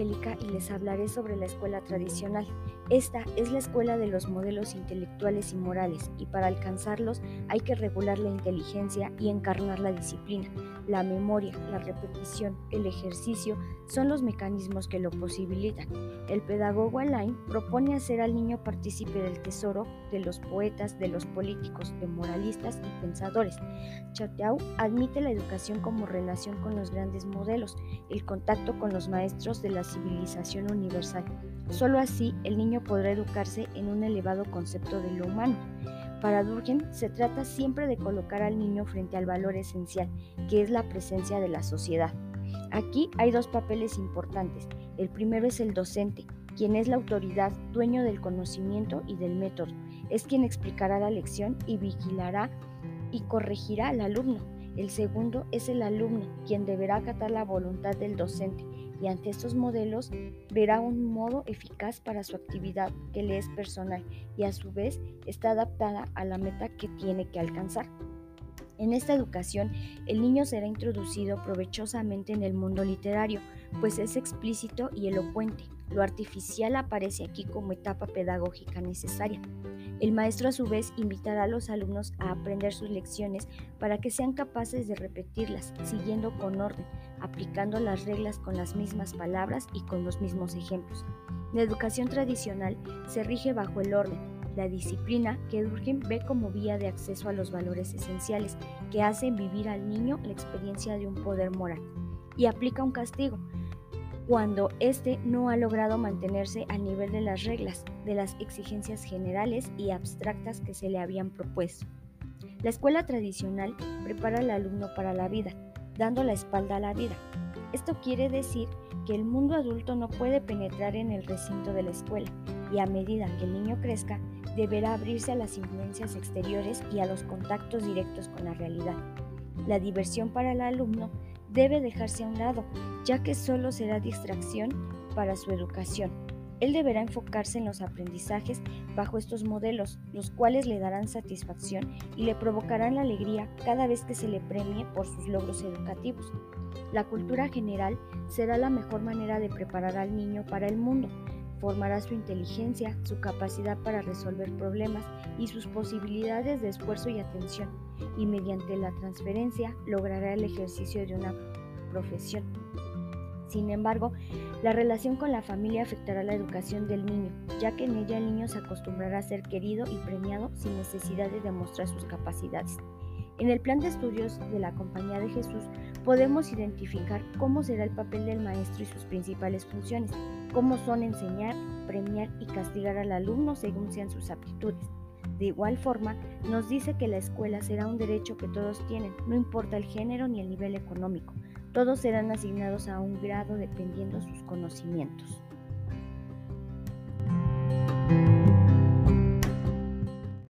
Y les hablaré sobre la escuela tradicional. Esta es la escuela de los modelos intelectuales y morales y para alcanzarlos hay que regular la inteligencia y encarnar la disciplina. La memoria, la repetición, el ejercicio son los mecanismos que lo posibilitan. El pedagogo Alain propone hacer al niño partícipe del tesoro de los poetas, de los políticos, de moralistas y pensadores. Chateau admite la educación como relación con los grandes modelos, el contacto con los maestros de la civilización universal. Solo así el niño podrá educarse en un elevado concepto de lo humano. Para Durkheim se trata siempre de colocar al niño frente al valor esencial, que es la presencia de la sociedad. Aquí hay dos papeles importantes. El primero es el docente, quien es la autoridad, dueño del conocimiento y del método. Es quien explicará la lección y vigilará y corregirá al alumno. El segundo es el alumno, quien deberá acatar la voluntad del docente y ante estos modelos verá un modo eficaz para su actividad que le es personal y a su vez está adaptada a la meta que tiene que alcanzar. En esta educación, el niño será introducido provechosamente en el mundo literario, pues es explícito y elocuente. Lo artificial aparece aquí como etapa pedagógica necesaria. El maestro a su vez invitará a los alumnos a aprender sus lecciones para que sean capaces de repetirlas, siguiendo con orden, aplicando las reglas con las mismas palabras y con los mismos ejemplos. La educación tradicional se rige bajo el orden, la disciplina que Durkheim ve como vía de acceso a los valores esenciales que hacen vivir al niño la experiencia de un poder moral, y aplica un castigo, cuando éste no ha logrado mantenerse al nivel de las reglas, de las exigencias generales y abstractas que se le habían propuesto. La escuela tradicional prepara al alumno para la vida, dando la espalda a la vida. Esto quiere decir que el mundo adulto no puede penetrar en el recinto de la escuela y a medida que el niño crezca, deberá abrirse a las influencias exteriores y a los contactos directos con la realidad. La diversión para el alumno debe dejarse a un lado, ya que solo será distracción para su educación. Él deberá enfocarse en los aprendizajes bajo estos modelos, los cuales le darán satisfacción y le provocarán la alegría cada vez que se le premie por sus logros educativos. La cultura general será la mejor manera de preparar al niño para el mundo, formará su inteligencia, su capacidad para resolver problemas y sus posibilidades de esfuerzo y atención, y mediante la transferencia logrará el ejercicio de una profesión. Sin embargo, la relación con la familia afectará la educación del niño, ya que en ella el niño se acostumbrará a ser querido y premiado sin necesidad de demostrar sus capacidades. En el plan de estudios de la Compañía de Jesús podemos identificar cómo será el papel del maestro y sus principales funciones, cómo son enseñar, premiar y castigar al alumno según sean sus aptitudes. De igual forma, nos dice que la escuela será un derecho que todos tienen, no importa el género ni el nivel económico. Todos serán asignados a un grado dependiendo sus conocimientos.